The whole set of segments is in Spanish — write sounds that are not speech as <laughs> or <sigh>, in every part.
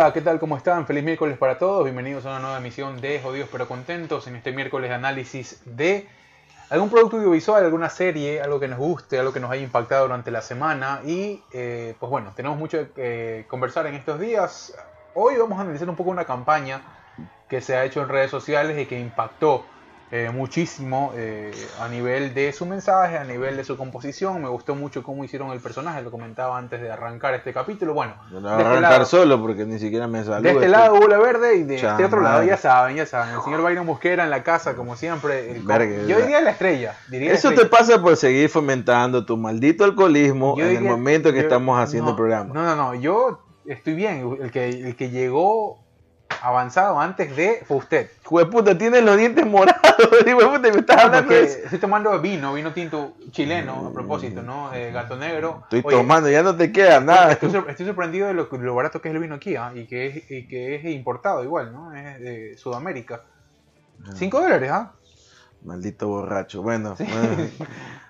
Hola, ¿qué tal? ¿Cómo están? Feliz miércoles para todos. Bienvenidos a una nueva emisión de Jodidos pero Contentos. En este miércoles análisis de algún producto audiovisual, alguna serie, algo que nos guste, algo que nos haya impactado durante la semana. Y eh, pues bueno, tenemos mucho que conversar en estos días. Hoy vamos a analizar un poco una campaña que se ha hecho en redes sociales y que impactó eh, muchísimo eh, a nivel de su mensaje, a nivel de su composición. Me gustó mucho cómo hicieron el personaje, lo comentaba antes de arrancar este capítulo. Bueno, no a este arrancar solo porque ni siquiera me salió. De este lado Bula Verde y de este otro lado, ya saben, ya saben. El señor Byron Busquera en la casa, como siempre. El yo diría la estrella. Eso te pasa por seguir fomentando tu maldito alcoholismo en el momento que estamos haciendo el programa. No, no, no. Yo estoy bien. El que, el que llegó avanzado antes de fue usted. puta, tiene los dientes morados. <laughs> me estás hablando Estoy tomando vino, vino tinto chileno, a propósito, ¿no? Eh, gato negro. Estoy tomando, ya no te queda nada. Estoy, sorprendido de lo, barato que es el vino aquí, ¿ah? y, que es, que es importado igual, ¿no? Es de Sudamérica. 5 ah. dólares, ¿ah? Maldito borracho. Bueno,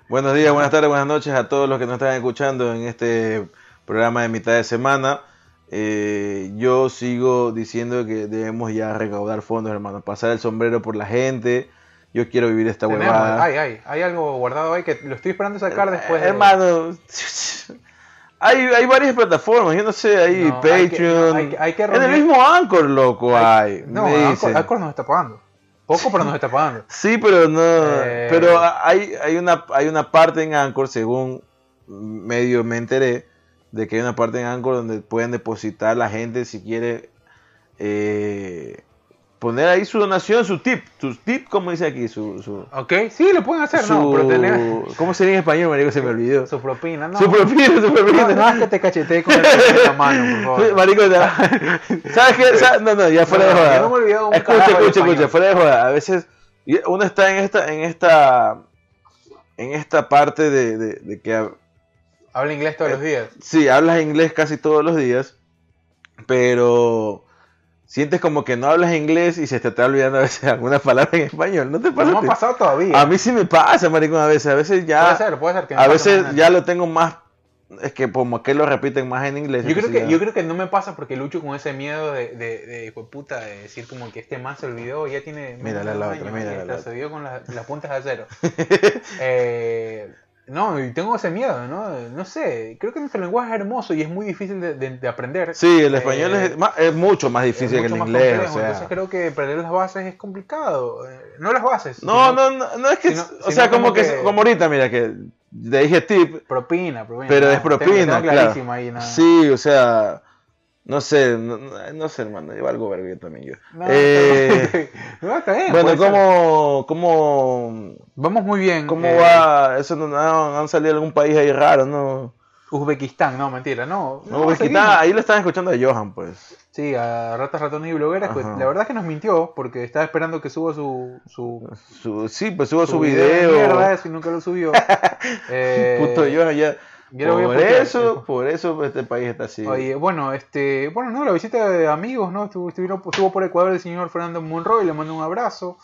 buenos días, buenas tardes, buenas noches a todos los que nos están escuchando en este programa de mitad de semana. Eh, yo sigo diciendo que debemos ya recaudar fondos, hermano. Pasar el sombrero por la gente. Yo quiero vivir esta huevada. Hay, algo guardado ahí que lo estoy esperando sacar eh, después. Hermano, <laughs> hay, hay varias plataformas. Yo no sé, hay Patreon. Hay que, en el mismo Anchor, loco, hay. no, Anchor, Anchor, nos está pagando. Poco, pero nos está pagando. <laughs> sí, pero no. Eh, pero hay, hay, una, hay una parte en Anchor, según medio me enteré de que hay una parte en Anchor donde pueden depositar la gente si quiere eh, poner ahí su donación, su tip, su tip, como dice aquí, su, su Ok, sí, lo pueden hacer, no, pero tener... ¿Cómo sería en español, marico? Se me olvidó. Su propina, no. Su propina, su propina. No, no, que te cachetee con el <laughs> la mano, por favor. Marico, <laughs> ¿sabes qué? No, no, ya fuera de joda. no me olvidé un Escucha, escucha, escucha, fuera de joda. A veces uno está en esta, en esta, en esta parte de, de, de que Habla inglés todos los días. Sí, hablas inglés casi todos los días, pero sientes como que no hablas inglés y se te está olvidando a veces <laughs> alguna palabra en español. ¿No te pasa? No me ha pasado todavía. A mí sí me pasa, maricón, a veces. A veces ya. Puede ser, puede ser que A veces ya lo tengo más. Es que como que lo repiten más en inglés. Yo creo, que, yo creo que no me pasa porque lucho con ese miedo de, de, de, puta, de decir como que este más se olvidó, ya tiene... Mírala la otra, mírala la otra. Se olvidó con las, las puntas de acero. <laughs> eh, no, y tengo ese miedo, ¿no? No sé, creo que nuestro lenguaje es hermoso y es muy difícil de, aprender. Sí, el español es, eh, mucho más difícil que el inglés. Entonces creo que perder las bases es complicado. Eh, no las bases. No, no, no, no, es que, o sea, como, que, como ahorita, mira, que te dije tip. Propina, propina. Pero es propina, claro. Ahí, Sí, o sea no sé, no, sé, hermano, lleva algo verga también yo. No, eh, está bien, <laughs> bueno, ¿cómo, ¿cómo, Vamos muy bien. ¿Cómo eh, va? Eso no, han salido algún país ahí raro, ¿no? Uzbekistán, no, mentira, no. no Uzbekistán, ahí lo están escuchando a Johan, pues. Sí, a Ratas, Ratones y Blogueras, pues la verdad es que nos mintió, porque estaba esperando que suba su... su, sí, pues suba su, video. Mierda, eso y nunca lo subió. <laughs> eh, Puto Johan ya por eso, por eso este país está así. Oye, bueno, este, bueno, no, la visita de amigos, ¿no? Estuvo, estuvo por Ecuador el señor Fernando Monroy, le mandó un abrazo.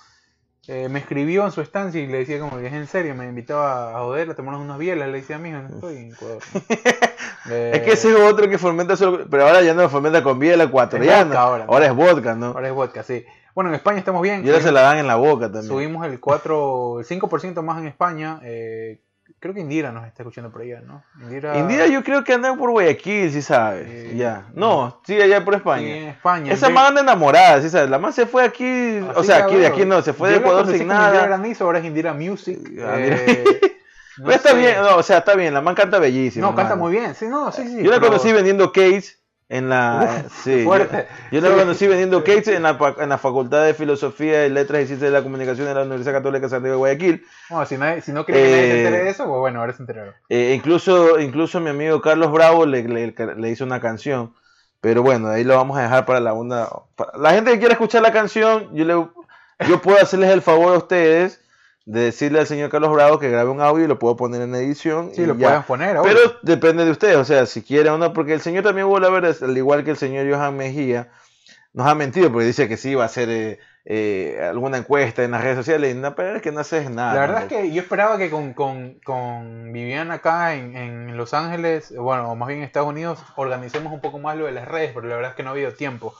Eh, me escribió en su estancia y le decía como que es en serio, me invitaba a joder, a tomarnos unas bielas, le decía, amigo, no estoy en Ecuador. <laughs> es que ese es otro que fomenta solo, pero ahora ya no fomenta con biela ecuatoriana. Ahora, ahora es vodka, ¿no? Ahora es vodka, sí. Bueno, en España estamos bien. Y ahora se la dan en la boca también. Subimos el 4, el 5% más en España. Eh, Creo que Indira nos está escuchando por allá, ¿no? Indira, yo creo que anda por Guayaquil, si sabes. ya. No, sí, allá por España. Sí, en España. Esa más anda enamorada, si sabes. La más se fue aquí, o sea, aquí de aquí no, se fue de Ecuador sin nada. Indira Granizo, ahora es Indira Music. Ah, eh, <laughs> Pero está bien, no, o sea, está bien, la man canta bellísimo. No, canta muy bien, sí, no, sí, sí. Yo la conocí vendiendo case <laughs> en la, sí, fuerte. Yo, yo la conocí vendiendo cakes en la, en la Facultad de Filosofía y Letras y Ciencias de la Comunicación de la Universidad Católica de Santiago de Guayaquil. Bueno, si no, si no que nadie se entere de eso, pues bueno, ahora se enteraron. Eh, incluso, incluso mi amigo Carlos Bravo le, le, le, hizo una canción. Pero bueno, ahí lo vamos a dejar para la una. la gente que quiera escuchar la canción, yo, le, yo puedo hacerles el favor a ustedes de decirle al señor Carlos Bravo que grabe un audio y lo puedo poner en edición. Sí, lo pueden poner. Pero depende de ustedes, o sea, si quiere o no, porque el señor también vuelve a ver, al igual que el señor Johan Mejía, nos ha mentido porque dice que sí va a ser eh, eh, alguna encuesta en las redes sociales, y no, pero es que no haces nada. La verdad es que yo esperaba que con, con, con Viviana acá en, en Los Ángeles, bueno, o más bien en Estados Unidos, organicemos un poco más lo de las redes, pero la verdad es que no ha habido tiempo.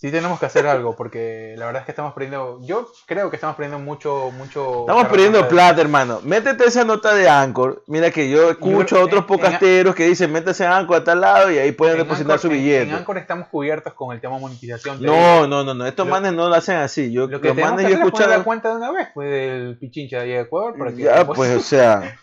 Sí tenemos que hacer algo, porque la verdad es que estamos perdiendo, yo creo que estamos perdiendo mucho, mucho... Estamos perdiendo de- plata, hermano. Métete esa nota de Anchor. Mira que yo escucho a en- otros en- podcasteros que dicen, métese a Anchor a tal lado y ahí pueden En depositar Anchor- su en- billete. En Anchor estamos cubiertos con el tema monetización. No, no, no, no. Estos Lo- manes no lo hacen así. Yo, Lo que los que manes yo he hacer es poner la escuchado. cuenta de una vez, pues, del pichincha de Ecuador, para que, Ya, pues, o <laughs> sea.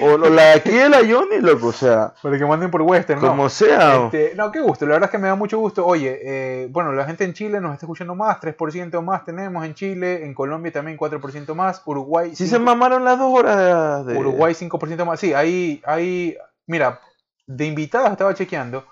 O lo- la de aquí de la Johnny, loco, o sea. para que manden por Western, ¿no? Como sea. Este, no, qué gusto, la verdad es que me da mucho gusto. Oye, eh, bueno, la gente en Chile nos está escuchando más, 3% más tenemos en Chile, en Colombia también 4% más, Uruguay, Sí 5%, se mamaron las dos horas de. Uruguay 5% más. Sí, ahí, ahí, mira, de invitados estaba chequeando.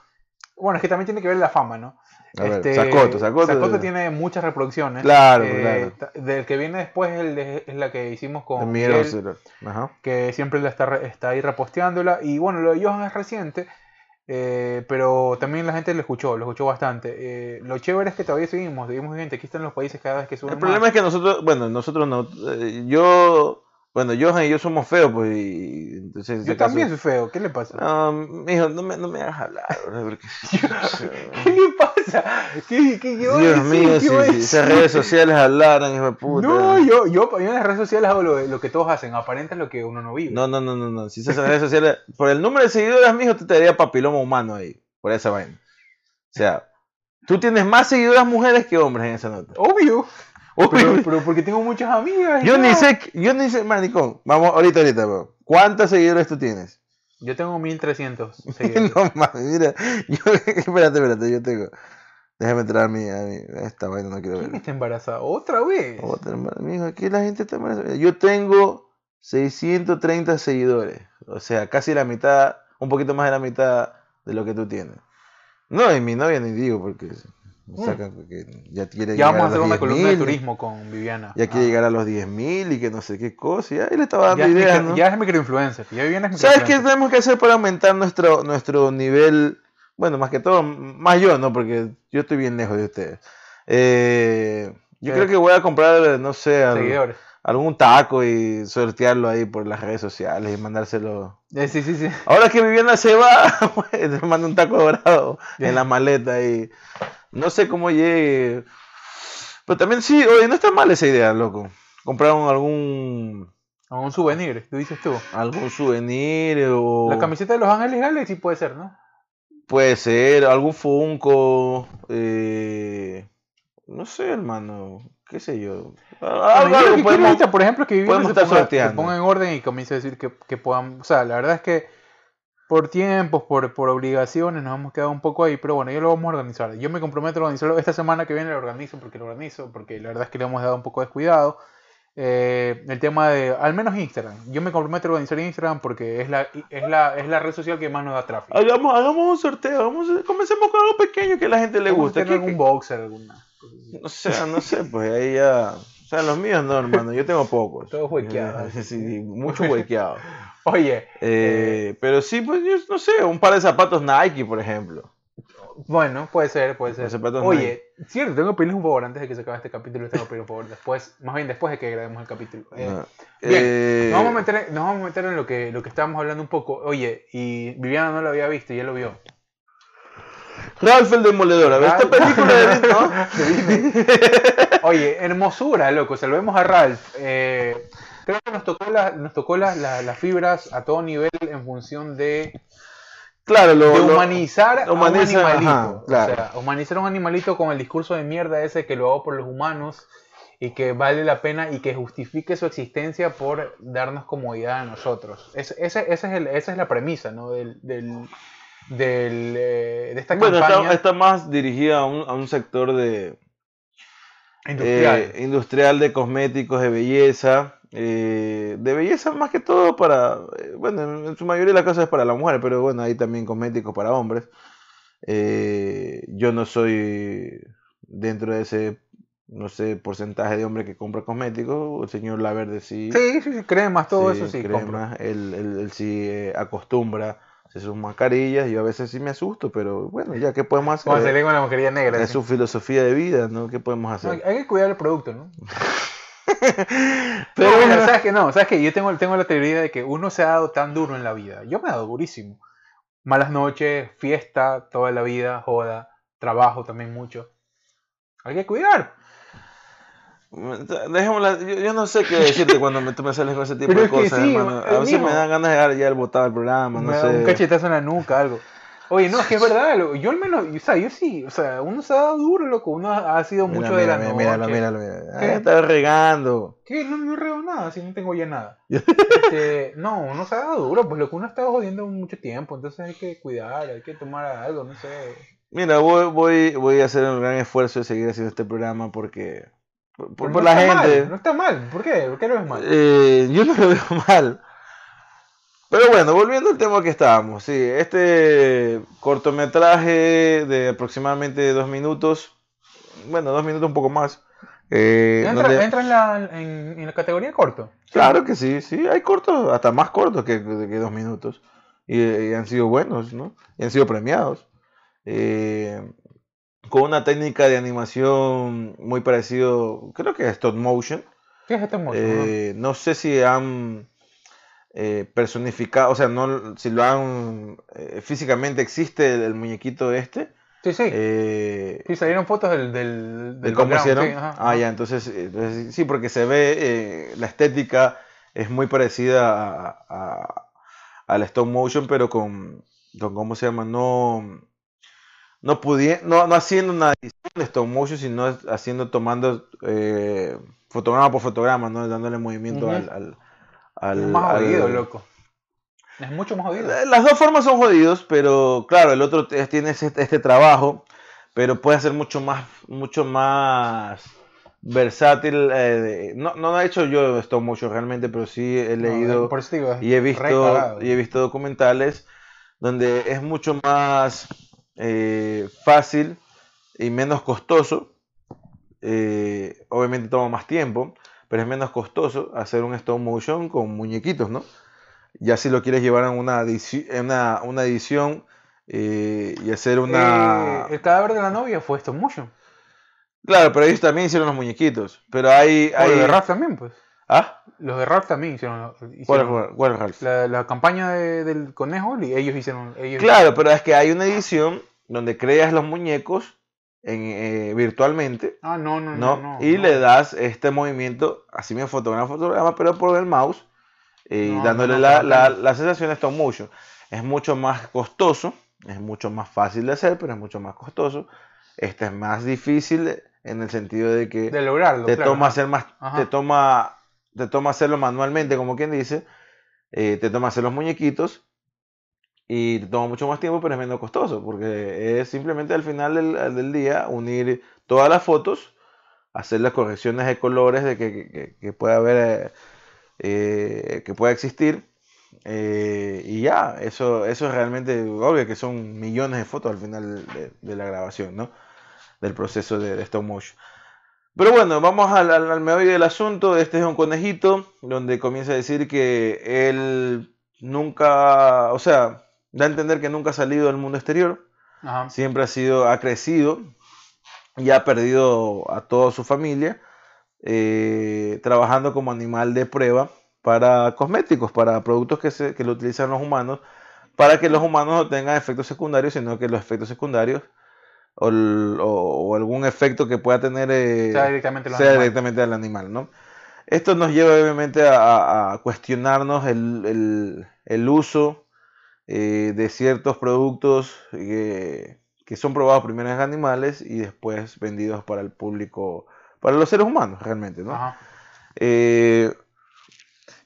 Bueno, es que también tiene que ver la fama, ¿no? A ver, Este, Sacoto, Sacoto. tiene muchas reproducciones. Claro, Eh, claro. Del que viene después es, el de- es la que hicimos con Miguel. Ajá. que siempre la está, está ahí reposteándola. Y bueno, lo de Johan es reciente, eh, pero también la gente lo escuchó, lo escuchó bastante. Eh, lo chévere es que todavía seguimos, seguimos gente. Aquí están los países cada vez que suben El problema más. es que nosotros, bueno, nosotros no. eh, yo. Bueno, Johan y yo somos feos, pues. Y, entonces, en Yo ese caso- también soy feo, ¿qué le pasa? No, mijo, no me, no me hagas hablar, porque- <laughs> <laughs> ¿Qué le pasa? <laughs> ¿Qué, qué, qué va a Dios decir? mío, ¿Qué si, a si esas redes sociales hablaran, hijo de puta. No, yo, yo, yo en las redes sociales hago lo, lo que todos hacen, aparenta lo que uno no vive. No, no, no, no, no. Si esas redes sociales. Por el número de seguidores, mijo, te daría papiloma humano ahí. Por esa vaina. O sea, tú tienes más seguidoras mujeres que hombres en esa nota. Obvio. Uy, Pero, pero porque tengo muchas amigas. yo ni sé, yo ni sé, manicón. Vamos, ahorita, ahorita, bro. ¿Cuántos seguidores tú tienes? Yo tengo 1300 seguidores. <laughs> no mames, mira. Yo, <laughs> espérate, espérate, yo tengo. Déjame entrar a mi, a mi. Esta vaina no quiero ¿Quién ver. está embarazada? ¿Otra vez? Otra, mijo, aquí la gente está embarazada. Yo tengo 630 seguidores. O sea, casi la mitad, un poquito más de la mitad de lo que tú tienes. No, y mi novia ni digo porque me sacan porque ya quiere Mm. Ya vamos a hacer una 10.000, columna de turismo con Viviana. Ya quiere Ah. llegar a los 10.000 y que no sé qué cosa. Ya, y le estaba Ya dando es, ideas, micro- ¿no? ya es microinfluencer. Ya Viviana es ¿Sabes qué tenemos que hacer para aumentar nuestro, nuestro nivel? Bueno, más que todo, más yo, ¿no? Porque yo estoy bien lejos de ustedes. Eh, yo creo que voy a comprar, no sé, al- Seguidores. Algún taco y sortearlo ahí por las redes sociales y mandárselo. Eh, sí, sí, sí. Ahora que Viviana se va, <laughs> pues, te mando un taco dorado en la maleta y no sé cómo llegue. Pero también sí, oye, no está mal esa idea, loco. Comprar un- algún un souvenir, tú dices tú. algún souvenir o La camiseta de Los Ángeles Galaxy puede ser, ¿no? puede ser algún Funko, eh, no sé, hermano, qué sé yo. Bueno, algo que podemos- ahorita, por ejemplo, que se estar ponga, sorteando. se ponga en orden y comience a decir que, que puedan... O sea, la verdad es que por tiempos, por, por obligaciones, nos hemos quedado un poco ahí, pero bueno, ya lo vamos a organizar. Yo me comprometo a organizarlo. Esta semana que viene lo organizo porque lo organizo, porque la verdad es que le hemos dado un poco de descuidado. Eh, el tema de, al menos Instagram. Yo me comprometo a organizar Instagram porque es la, es la, es la red social que más nos da tráfico. Hagamos, hagamos un sorteo, a- comencemos con algo pequeño que a la gente le ¿Qué- algún boxer, alguna. No sé, no sé, pues ahí ya. O sea, los míos no, hermano, yo tengo pocos. <laughs> Todos huequeados. <laughs> Sí, sí, mucho huequeado. <laughs> Oye, Eh, pero sí, pues yo no sé, un par de zapatos Nike, por ejemplo. Bueno, puede ser, puede ser. Oye, cierto, tengo que pedirles un favor antes de que se acabe este capítulo. Tengo que pedir un favor después, más bien después de que grabemos el capítulo. Eh, No. bien, Eh, nos, vamos a meter, en- nos vamos a meter en lo que, lo que estábamos hablando un poco. Oye, y Viviana no lo había visto y ya lo vio. <laughs> Ralph el Demoledor, a ver, esta película de ¿no? <laughs> Oye, hermosura, loco. Salvemos a Ralph. Eh, creo que nos tocó, la- nos tocó la- la- las fibras a todo nivel en función de Claro, lo, de lo- humanizar a un animalito. ajá, claro. O sea, humanizar a un animalito con el discurso de mierda ese que lo hago por los humanos y que vale la pena y que justifique su existencia por darnos comodidad a nosotros. Es- ese- ese es el- esa es la premisa ¿no? del, del, del, eh, de esta bueno, campaña está, está más dirigida a un, a un sector de industrial. eh, industrial de cosméticos, de belleza. eh, de belleza más que todo para, bueno, en, su mayoría las cosas es para la mujer, pero bueno, hay también cosméticos para hombres. Eh, yo no soy dentro de ese, no sé, porcentaje de hombre que compra cosméticos. El señor Laverde sí. sí, sí, sí, cremas, todo sí, eso sí, crema, compro. Él, él- él sí acostumbra hace sus mascarillas, yo a veces sí me asusto, pero bueno, ya, ¿qué podemos hacer? Como salir con la mascarilla negra. Es así. su filosofía de vida, ¿no? ¿Qué podemos hacer? hay hay que cuidar el producto, ¿no? <laughs> Pero bueno, ¿sabes qué? No, ¿sabes qué? Yo tengo, tengo la teoría de que uno se ha dado tan duro en la vida. Yo me he dado durísimo. Malas noches, fiesta, toda la vida, joda, trabajo también mucho. Hay que cuidar. Dejémosla, yo, yo no sé qué decirte cuando me, tú me sales con ese tipo Pero de es cosas, sí, hermano. A veces me mijo. dan ganas de dar ya el botado del programa, no Me sé. Un cachetazo en la nuca, algo. Oye, no, es que es verdad. Yo al menos, o sea, yo sí, o sea, uno se ha dado duro, loco. Uno ha sido Mira, mucho mira, de la mira, míralo, míralo, míralo. Ahí está regando. ¿Qué? No, no reo nada, si no tengo ya nada. <laughs> Este, no, uno se ha dado duro, pues lo que uno ha estado jodiendo mucho tiempo, entonces hay que cuidar, hay que tomar algo, no sé. Mira, voy, voy, voy a hacer un gran esfuerzo de seguir haciendo este programa porque. Por, por- no la está gente. mal, no está mal, ¿por qué? ¿Por qué lo ves mal? Eh, yo no lo <laughs> veo mal. Pero bueno, volviendo al tema que estábamos, sí, este cortometraje de aproximadamente dos minutos, bueno, dos minutos un poco más. eh, entra donde- entra en, la, en, en la categoría corto. Claro que sí, sí, hay cortos, hasta más cortos que, que dos minutos. Y, y han sido buenos, ¿no? Y han sido premiados. Eh, con una técnica de animación muy parecido, creo que es stop motion. ¿Qué es mocho? Eh, no sé si han eh, personificado, o sea, no, si lo han eh, físicamente existe el, el muñequito este. sí, sí. eh, sí, salieron fotos del, del, ¿de del cómo hicieron? sí, ajá, ah, ajá. ya, entonces, eh, entonces, sí, porque se ve la estética es muy parecida a, a- al stop motion, pero con, con ¿cómo se llama? No, no, pudi- no, no haciendo una edición de stop motion, sino haciendo, tomando eh, fotograma por fotograma, ¿no? Dándole movimiento al, al, al- es más al- jodido, loco. Es mucho más jodido. Eh, Las dos formas son jodidos, pero claro, el otro tiene este, este trabajo, pero puede ser mucho más, mucho más versátil. eh, no, no he hecho yo stop motion realmente, pero sí he No, leído por eso te digo, es y he visto y he visto documentales donde es mucho más eh, fácil y menos costoso. eh, obviamente toma más tiempo, pero es menos costoso hacer un stop motion con muñequitos, ¿no? Ya si lo quieres llevar a una, una, una edición eh, y hacer una... El cadáver de la novia fue stop motion. Claro, pero ellos también hicieron los muñequitos. Pero hay... Hay... los de Ralph también, pues. ¿Ah? Los de Ralph también hicieron. ¿Cuál, hicieron fue- cuál, Ralph? la, la campaña de- del conejo, y ellos hicieron. Ellos Claro, pero es que hay una edición donde creas los muñecos en, eh, virtualmente, Ah, no, no, ¿no? no. no, y no. le das este movimiento, así mismo fotograma, fotograma, pero por el mouse, eh, No, dándole la, la, la sensación de stop motion. Es mucho más costoso, es mucho más fácil de hacer, pero es mucho más costoso. Este es más difícil en el sentido de que De lograrlo. te claro, toma hacer más, Ajá. te toma, te toma hacerlo manualmente, como quien dice, eh, te toma hacer los muñequitos y toma mucho más tiempo, pero es menos costoso, porque es simplemente al final del, del día unir todas las fotos, hacer las correcciones de colores de que, que- que pueda haber, eh, eh, que pueda existir. eh, y ya, eso, eso es realmente obvio que son millones de fotos al final de, de la grabación, ¿no? Del proceso de, de stop motion. Pero bueno, vamos al, al, al meollo del asunto. Este es un conejito donde comienza a decir que él nunca, o sea, da a entender que nunca ha salido del mundo exterior. Ajá. Siempre ha sido, ha crecido y ha perdido a toda su familia eh, trabajando como animal de prueba para cosméticos, para productos que, se, que lo utilizan los humanos, para que los humanos no tengan efectos secundarios, sino que los efectos secundarios o, o- o algún efecto que pueda tener eh, Sea directamente sea directamente al animal, ¿no? Esto nos lleva obviamente a, a- a cuestionarnos el, el- el uso eh, de ciertos productos eh, que son probados primero en animales y después vendidos para el público, para los seres humanos realmente, ¿no? Ajá. Eh,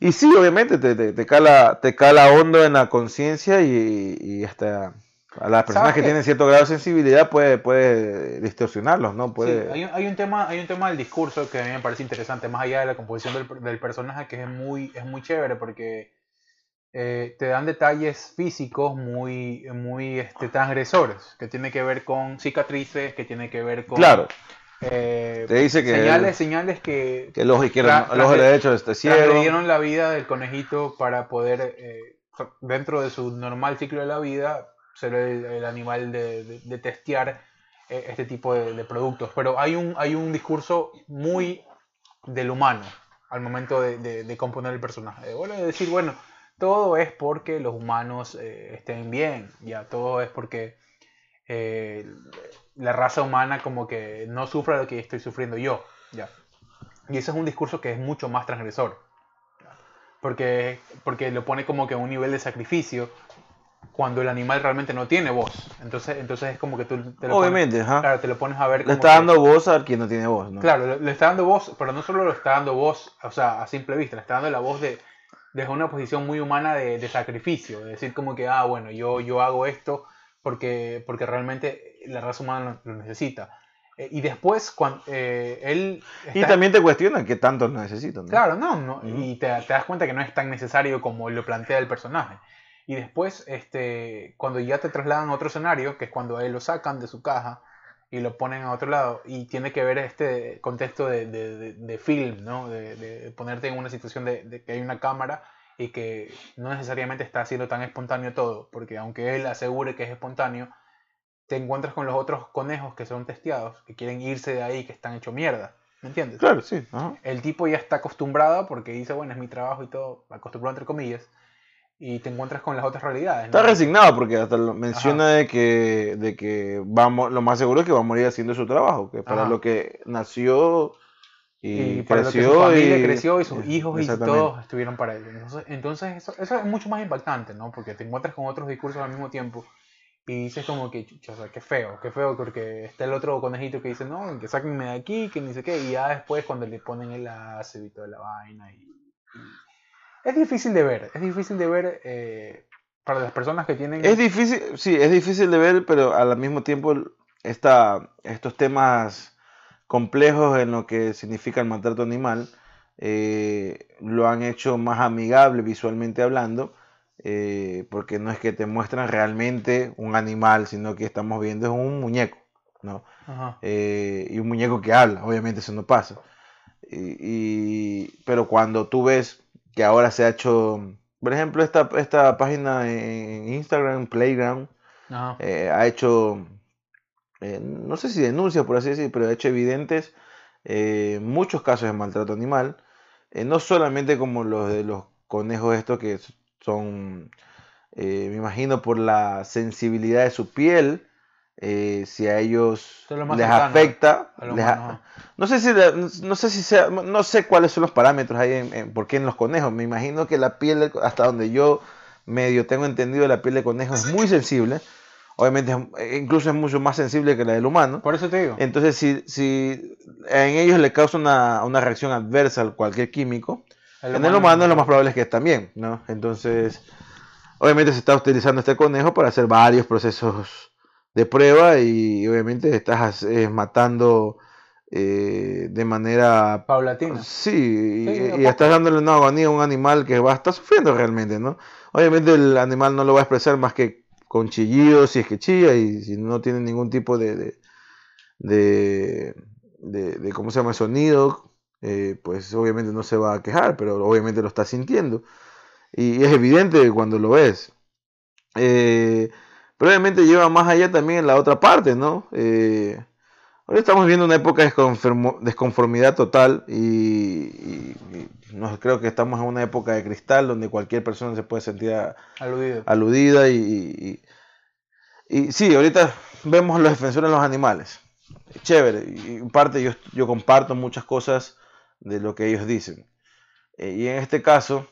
y sí, obviamente te, te, te cala, te cala hondo en la conciencia y, y hasta a las personas ¿Sabes que qué? tienen cierto grado de sensibilidad puede, puede distorsionarlos, ¿no? Sí, Puede... hay, un, hay un tema, hay un tema del discurso que a mí me parece interesante, más allá de la composición del, del personaje, que es muy, es muy chévere porque eh, te dan detalles físicos muy, muy este, transgresores, que tiene que ver con cicatrices, que tiene que ver con Claro, eh, te dice que, señales, señales que que el ojo izquierdo, Tra- el ojo trasgre- derecho está ciego. transgredieron la vida del conejito para poder eh, dentro de su normal ciclo de la vida, ser el, animal de, testear eh, este tipo de, productos. Pero hay un, hay un discurso muy del humano al momento de, componer el personaje. Bueno, de decir, bueno, todo es porque los humanos eh, estén bien, ya, todo es porque eh, la raza humana como que no sufra lo que estoy sufriendo yo, ya. Y ese es un discurso que es mucho más transgresor. Porque, porque lo pone como que a un nivel de sacrificio cuando el animal realmente no tiene voz. Entonces, entonces es como que tú te lo Obviamente, pones, claro, te lo pones a ver. Como le está dando voz a quien no tiene voz, ¿no? Claro, le, está dando voz, pero no solo lo está dando voz, o sea, a simple vista, le está dando la voz de desde una posición muy humana de, de, sacrificio, de decir como que, ah, bueno, yo, yo hago esto porque, porque realmente la raza humana lo necesita. Eh, y después, cuando eh, él... Y también te cuestiona qué tanto necesitan. Claro, no, no y te, das cuenta que no es tan necesario como lo plantea el personaje. Y después, este, cuando ya te trasladan a otro escenario, que es cuando a él lo sacan de su caja y lo ponen a otro lado, y tiene que ver este contexto de, de, de, film, ¿no? De, ponerte en una situación de, que hay una cámara y que no necesariamente está haciendo tan espontáneo todo, porque aunque él asegure que es espontáneo, te encuentras con los otros conejos que son testeados, que quieren irse de ahí, que están hecho mierda. ¿Me entiendes? Claro, sí. El tipo ya está acostumbrado porque dice, bueno, es mi trabajo y todo, acostumbrado entre comillas, y te encuentras con las otras realidades. Está resignado porque hasta menciona de que, de que vamos, lo más seguro es que va a morir haciendo su trabajo, que para lo que nació y, creció. su familia y, creció y sus hijos y todos estuvieron para él. Entonces, entonces eso, eso, es mucho más impactante, ¿no? Porque te encuentras con otros discursos al mismo tiempo y dices como que, o sea, qué feo, qué feo, porque está el otro conejito que dice, no, que sáquenme de aquí, que ni sé qué, y ya después cuando le ponen el y toda la vaina. Y, Es difícil de ver, es difícil de ver eh, para las personas que tienen... Es difícil, sí, es difícil de ver, pero al mismo tiempo esta, estos temas complejos en lo que significa el maltrato animal eh, lo han hecho más amigable visualmente hablando eh, porque no es que te muestran realmente un animal, sino que estamos viendo es un muñeco, ¿no? Eh, y un muñeco que habla, obviamente eso no pasa. Y, pero cuando tú ves que ahora se ha hecho, por ejemplo, esta, esta página en Instagram, Playground, eh, ha hecho, no sé si denuncias, por así decir, pero ha hecho evidentes muchos casos de maltrato animal, no solamente como los de los conejos estos que son, eh, me imagino, por la sensibilidad de su piel, eh, si a ellos les afecta, no sé si no sé si sea, no sé cuáles son los parámetros ahí, en, por qué en los conejos. Me imagino que la piel, hasta donde yo medio tengo entendido, la piel de conejo es muy sensible. Obviamente, eh, incluso es mucho más sensible que la del humano. Por eso te digo. Entonces, si, si en ellos le causa una, una reacción adversa a cualquier químico, en el humano lo más probable es que también, ¿no? Entonces, obviamente se está utilizando este conejo para hacer varios procesos de prueba y obviamente estás eh, matando eh, de manera paulatina. Sí, y, estás dándole una agonía a un animal que va a estar sufriendo realmente, ¿no? Obviamente el animal no lo va a expresar más que con chillidos si es que chilla y si no tiene ningún tipo de, de, de ¿cómo se llama? Sonido eh, pues obviamente no se va a quejar, pero obviamente lo está sintiendo. Y es evidente cuando lo ves. Eh, pero obviamente lleva más allá también en la otra parte, ¿no? Eh, ahora estamos viendo una época de desconformidad total y, no, creo que estamos en una época de cristal donde cualquier persona se puede sentir aludida y, y, sí, ahorita vemos los defensores de los animales. Chévere, y en parte yo, yo comparto muchas cosas de lo que ellos dicen. Eh, y en este caso,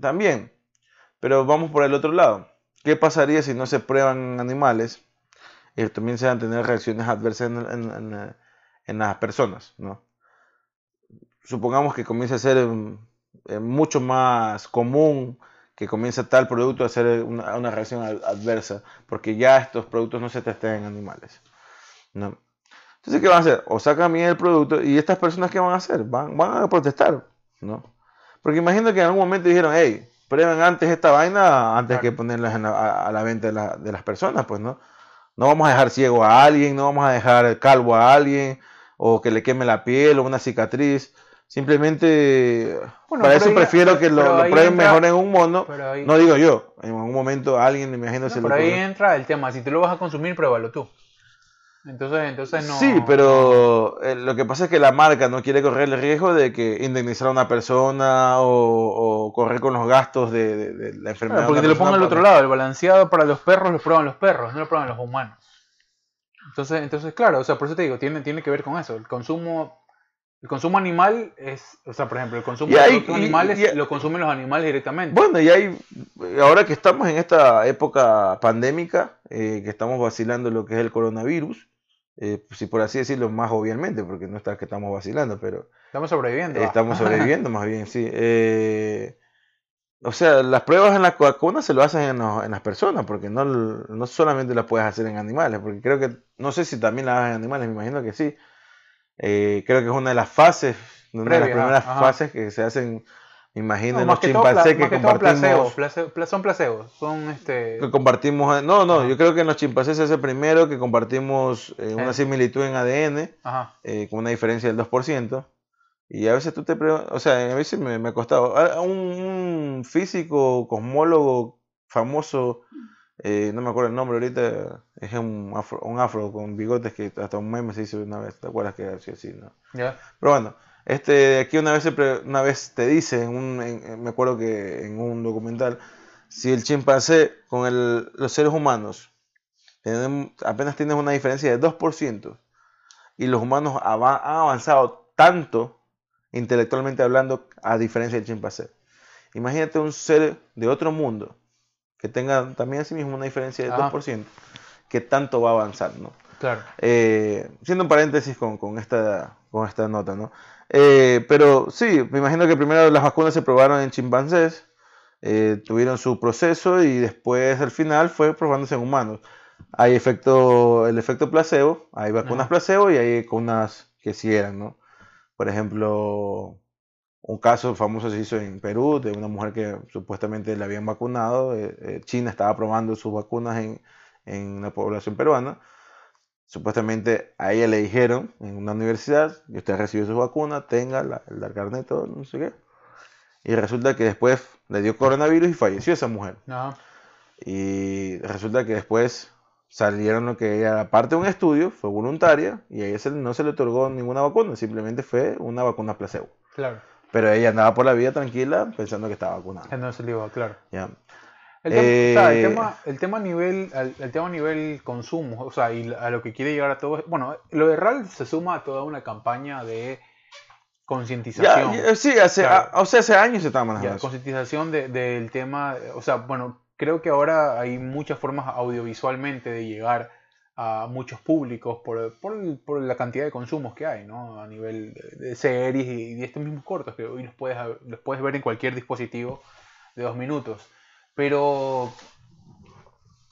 también. Pero vamos por el otro lado. ¿Qué pasaría si no se prueban animales? Y también se van a tener reacciones adversas en, las personas, ¿no? Supongamos que comience a ser eh, mucho más común que comience tal producto a hacer una, reacción adversa, porque ya estos productos no se testan en animales. ¿no? Entonces, ¿qué van a hacer? O sacan bien el producto y estas personas, ¿qué van a hacer? Van, van a protestar, ¿no? Porque imagino que en algún momento dijeron, hey, prueben antes esta vaina antes que ponerla a, la venta de, las personas, pues, ¿no? No vamos a dejar ciego a alguien, no vamos a dejar calvo a alguien, o que le queme la piel o una cicatriz. Simplemente, Bueno, para eso ahí- prefiero que lo, lo prueben entra- mejor en un mono. Ahí, No digo yo, en algún momento alguien, me imagino, no, se le pero ahí ocurre. entra el tema. Si tú lo vas a consumir, pruébalo tú. Entonces, entonces no. Sí, pero eh, lo que pasa es que la marca no quiere correr el riesgo de que indemnizar a una persona o, o correr con los gastos de, de- de la enfermedad. Claro, porque te lo pongan al otro lado. El balanceado para los perros lo prueban los perros, no lo prueban los humanos. Entonces, entonces claro, o sea, por eso te digo, tiene, tiene que ver con eso. El consumo, el consumo animal es, o sea, por ejemplo, el consumo Y hay- de y- animales y- lo consumen los animales directamente. Bueno, y hay, ahora que estamos en esta época pandémica, eh, que estamos vacilando lo que es el coronavirus, eh, si por así decirlo, más obviamente, porque no está que estamos vacilando, pero Estamos sobreviviendo. estamos <laughs> sobreviviendo más bien, sí. Eh, o sea, las pruebas en la vacuna se lo hacen en, los- en las personas, porque no, no solamente las puedes hacer en animales, porque creo que, no sé si también las hacen en animales, me imagino que sí. Eh, creo que es una de las fases, una de las primeras ajá. fases que se hacen, me imagino, No, los chimpancés que que compartimos. placebos, place- pla- son placebos, son este... que compartimos, no, no, Ajá. yo creo que en los chimpancés se hace primero que compartimos eh, una Eh. similitud en ADN, eh, con una diferencia del 2%, y a veces tú te preguntas, o sea, a veces me, me ha costado, un, un físico, cosmólogo famoso, eh, no me acuerdo el nombre ahorita, es un afro, un afro con bigotes que hasta un meme se hizo una vez, ¿te acuerdas que era así, así, no? Ya. Pero bueno, este, aquí una vez, una vez te dice, en un- en- me acuerdo que en un documental, si el chimpancé con el- los seres humanos tienen- apenas tienes una diferencia de 2% y los humanos ava- han avanzado tanto intelectualmente hablando a diferencia del chimpancé. Imagínate un ser de otro mundo que tenga también así mismo una diferencia de Ajá. 2%, que tanto va a avanzar, ¿no? Claro. Eh, siendo un paréntesis con, con esta, con esta nota, ¿no? Eh, pero sí, me imagino que primero las vacunas se probaron en chimpancés, eh, tuvieron su proceso y después al final fue probándose en humanos. Hay efecto, el efecto placebo, hay vacunas Ajá. placebo y hay vacunas que sí eran, ¿no? Por ejemplo, un caso famoso se hizo en Perú de una mujer que supuestamente le habían vacunado. eh, eh, China estaba probando sus vacunas en, en la población peruana. Supuestamente a ella le dijeron en una universidad que usted recibió su vacuna, tenga la, el carnet, todo, no sé qué. Y resulta que después le dio coronavirus y falleció esa mujer. Ajá. Y resulta que después salieron lo que era parte de un estudio, fue voluntaria, y a ella no se le otorgó ninguna vacuna, simplemente fue una vacuna placebo. Claro. Pero ella andaba por la vida tranquila pensando que estaba vacunada. Que no se le iba, claro. ¿ya? El, tema, o sea, el Eh, tema, el tema a nivel, el, el tema a nivel consumo, o sea, y a lo que quiere llegar a todo, bueno, lo de RAL se suma a toda una campaña de concientización. sí, hace, Claro. a- o sea, hace años se estaba Ya, manejando concientización de- del tema, o sea, bueno, creo que ahora hay muchas formas audiovisualmente de llegar a muchos públicos por, por, por la cantidad de consumos que hay, ¿no? A nivel de, de series y de estos mismos cortos que hoy los puedes, los puedes ver en cualquier dispositivo de dos minutos. Pero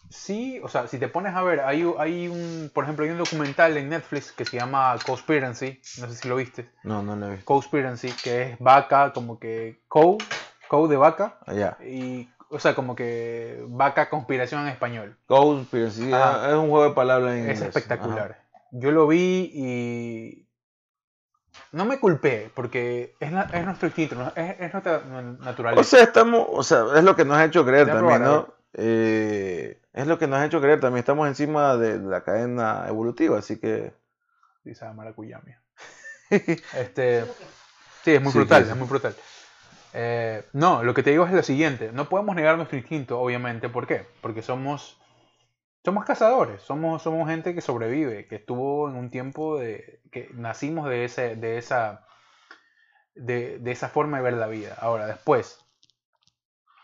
sí, o sea, si te pones a ver, hay, hay un, por ejemplo, hay un documental en Netflix que se llama Conspiracy, no sé si lo viste. No, no lo he visto. Conspiracy, que es vaca, como que cow, cow de vaca, Allá. y, o sea, como que vaca conspiración en español. Conspiracy, es un juego de palabras en Es inglés. espectacular. Yo lo vi y no me culpé, porque es, na- es nuestro instinto, ¿no? es, es nuestra naturaleza. O sea, estamos, o sea, es lo que nos ha hecho creer Ya también. ¿no? Eh, es lo que nos ha hecho creer también. Estamos encima de la cadena evolutiva, así que. Dice mía. <laughs> Este, sí, es muy Sí, brutal, sí. es muy brutal. Eh, no, lo que te digo es lo siguiente, no podemos negar nuestro instinto, obviamente, ¿por qué? Porque somos, somos cazadores, somos, somos gente que sobrevive, que estuvo en un tiempo de, que nacimos de, ese, de, esa, de, de esa forma de ver la vida. Ahora, después,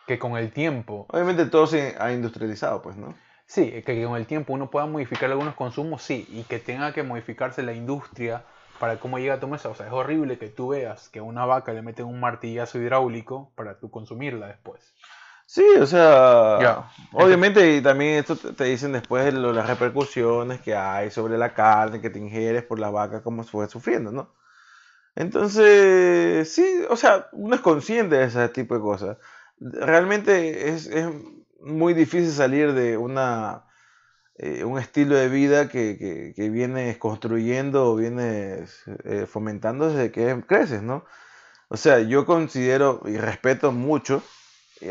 que con el tiempo Obviamente todo se ha industrializado, pues, ¿no? Sí, que con el tiempo uno pueda modificar algunos consumos, sí, y que tenga que modificarse la industria para cómo llega a tu mesa. O sea, es horrible que tú veas que a una vaca le meten un martillazo hidráulico para tú consumirla después. Sí, o sea, obviamente y también esto te dicen después lo- las repercusiones que hay sobre la carne que te ingieres por la vaca, como fue sufriendo, ¿no? Entonces, sí, o sea, uno es consciente de ese tipo de cosas. Realmente es, es muy difícil salir de una, eh, un estilo de vida que, que, que vienes construyendo o vienes eh, fomentando desde que creces, ¿no? O sea, yo considero y respeto mucho,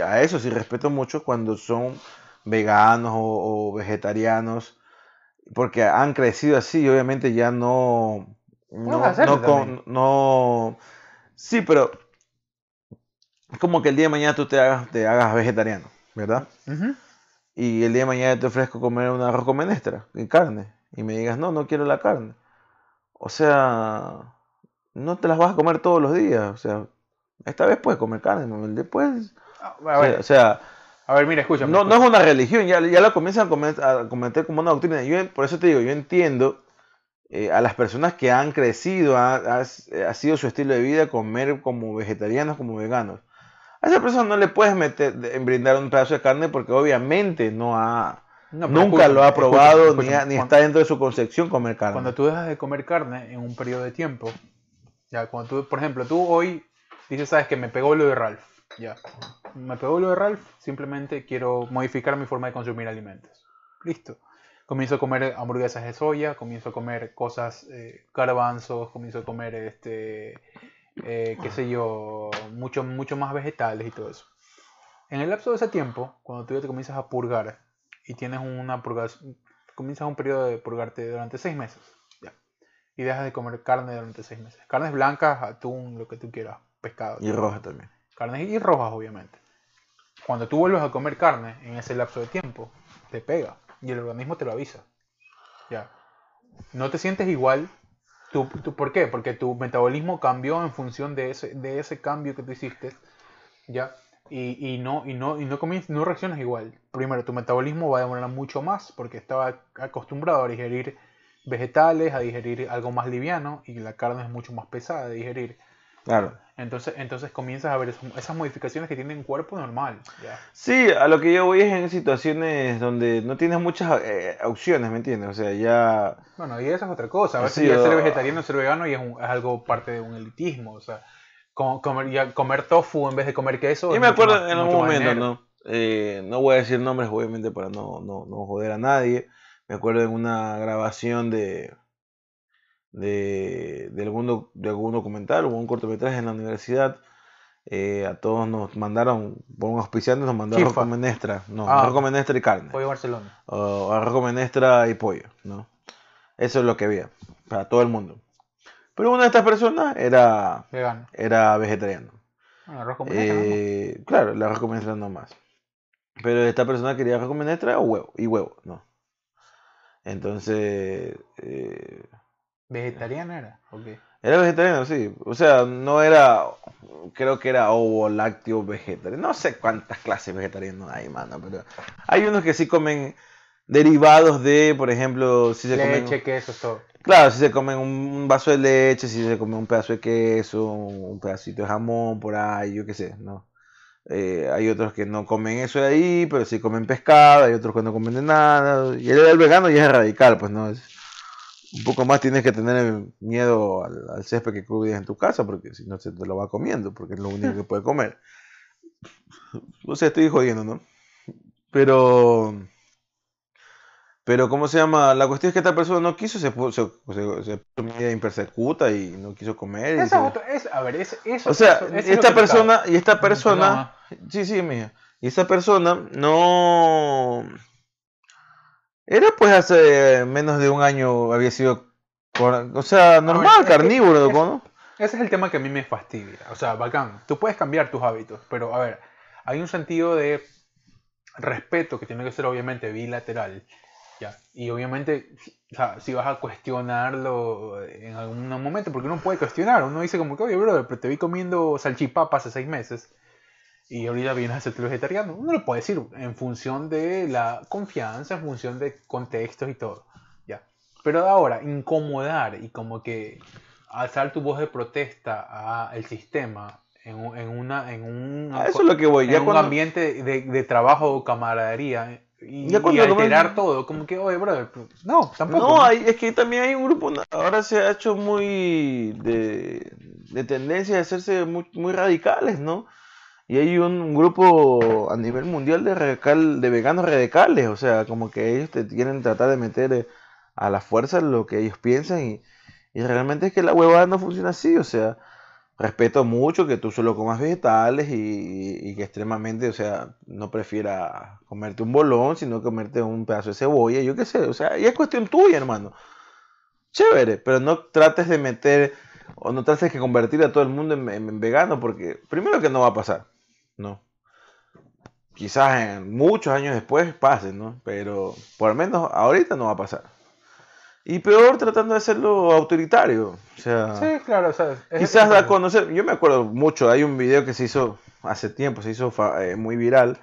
a eso sí respeto mucho cuando son veganos o, o vegetarianos, porque han crecido así y obviamente ya no... No, no, con- también. no- Sí, pero es como que el día de mañana tú te hagas, te hagas vegetariano, ¿verdad? Y el día de mañana te ofrezco comer un arroz con menestra y carne y me digas, no, no quiero la carne. O sea, no te las vas a comer todos los días. O sea, esta vez puedes comer carne, después... Ah, O A sea, ver, o sea, a ver, mira, escúchame. no, no es una religión, ya, ya la comienzan a cometer como una doctrina. Yo, por eso te digo, yo entiendo eh, a las personas que han crecido, ha, ha- ha sido su estilo de vida comer como vegetarianos, como veganos. A esa persona no le puedes meter, brindar un pedazo de carne porque obviamente no ha, No, nunca escúchame, lo ha escúchame, probado ni, escúchame. ha- ni Cuando- está dentro de su concepción comer carne. Cuando tú dejas de comer carne en un periodo de tiempo, ya, cuando tú, por ejemplo, tú hoy dices, sabes que me pegó lo de Ralph, ya, me pegó lo de Ralph, simplemente quiero modificar mi forma de consumir alimentos. Listo. Comienzo a comer hamburguesas de soya, comienzo a comer cosas, eh, garbanzos, comienzo a comer, este, eh, qué sé yo, mucho, mucho más vegetales y todo eso. En el lapso de ese tiempo, cuando tú ya te comienzas a purgar y tienes una purgación, comienzas un periodo de purgarte durante seis meses, ya, y dejas de comer carne durante seis meses. Carnes blancas, atún, lo que tú quieras, pescado. Y roja también. Carnes y rojas, obviamente. Cuando tú vuelves a comer carne en ese lapso de tiempo, te pega y el organismo te lo avisa. Ya. No te sientes igual. Tú, ¿Por qué? Porque tu metabolismo cambió en función de ese, de ese cambio que tú hiciste. ¿Ya? Y, y no, y no, y no, no reaccionas igual. Primero, tu metabolismo va a demorar mucho más porque estaba acostumbrado a digerir vegetales, a digerir algo más liviano y la carne es mucho más pesada de digerir. Claro. Entonces, entonces comienzas a ver esas modificaciones que tiene un cuerpo normal. ¿ya? Sí, a lo que yo voy es en situaciones donde no tienes muchas eh, opciones, ¿me entiendes? O sea, ya... Bueno, y esa es otra cosa. A veces Sí, ya ser o- vegetariano, ser vegano ya es, un- es algo parte de un elitismo. O sea, co- comer, ya comer tofu en vez de comer queso. Yo me acuerdo más- en algún momento. ¿no? Eh, no voy a decir nombres, obviamente, para no, no, no joder a nadie. Me acuerdo en una grabación de, de, de, algún, de algún documental o un cortometraje en la universidad. eh, a todos nos mandaron, por un auspiciante, nos mandaron arroz con menestra. No, Ah. arroz con menestra y carne. Pollo Barcelona. o arroz con menestra y pollo, ¿no? Eso es lo que había para todo el mundo. Pero una de estas personas era, Vegano. era vegetariano. Bueno, arroz con menestra, ¿no? Eh, claro, el arroz con menestra no más. Pero esta persona quería arroz con menestra o huevo, y huevo, no. Entonces, eh, ¿Vegetariana era? Ok. era vegetariano, sí. O sea, no era, creo que era ovo, lácteo, vegetariano. No sé cuántas clases vegetarianas hay, mano, pero hay unos que sí comen derivados de, por ejemplo, si se comen... Leche, queso, todo. Claro, si se comen un vaso de leche, si se comen un pedazo de queso, un pedacito de jamón por ahí, yo qué sé, ¿no? Eh, hay otros que no comen eso de ahí, pero sí comen pescado, hay otros que no comen de nada. Y el, el vegano ya es radical, pues no es. Un poco más tienes que tener miedo al, al césped que cuides en tu casa, porque si no se te lo va comiendo, porque es lo único que puede comer. <laughs> O sea, estoy jodiendo, ¿no? Pero. Pero, ¿cómo se llama? La cuestión es que esta persona no quiso, se puso, se, se, se puso media impersecuta y no quiso comer. y Esa se- es otra- es- a ver, es- eso, o sea, eso- es esta te persona, y esta persona, sí, sí, mija, y esta persona no, era pues hace menos de un año había sido, o sea, normal, es que- carnívoro, es- ¿no? Ese es el tema que a mí me fastidia. O sea, bacán. Tú puedes cambiar tus hábitos, pero a ver, hay un sentido de respeto que tiene que ser obviamente bilateral. Ya. Y obviamente, o sea, si vas a cuestionarlo en algún momento, porque uno puede cuestionar, uno dice como que, oye, brother, pero te vi comiendo salchipapa hace seis meses y ahorita vienes a ser vegetariano. Uno lo puede decir en función de la confianza, en función de contextos y todo. Ya. Pero ahora, incomodar y como que alzar tu voz de protesta al sistema en, un- en una en un, eso es lo que voy, en ya un cuando, ambiente de, de trabajo o camaradería y, Ya y cuando alterar comienzan- todo, como que, oye, brother, no, tampoco. no, hay, es que también hay un grupo, ahora se ha hecho muy de, de tendencia a hacerse muy, muy radicales, ¿no? Y hay un grupo a nivel mundial de radical, de veganos radicales, o sea, como que ellos te quieren tratar de meter eh, a la fuerza lo que ellos piensan y, y realmente es que la huevada no funciona así, o sea, respeto mucho que tú solo comas vegetales y, y que extremadamente, o sea, no prefiera comerte un bolón, sino comerte un pedazo de cebolla, yo qué sé, o sea, y es cuestión tuya, hermano. Chévere, pero no trates de meter o no trates de convertir a todo el mundo en, en vegano, porque primero que no va a pasar, ¿no? Quizás en muchos años después pase, ¿no? Pero por lo menos ahorita no va a pasar. Y peor tratando de hacerlo autoritario. O sea, Sí, claro, o sea, es- quizás da a conocer. Yo me acuerdo mucho, hay un video que se hizo hace tiempo, se hizo eh, muy viral,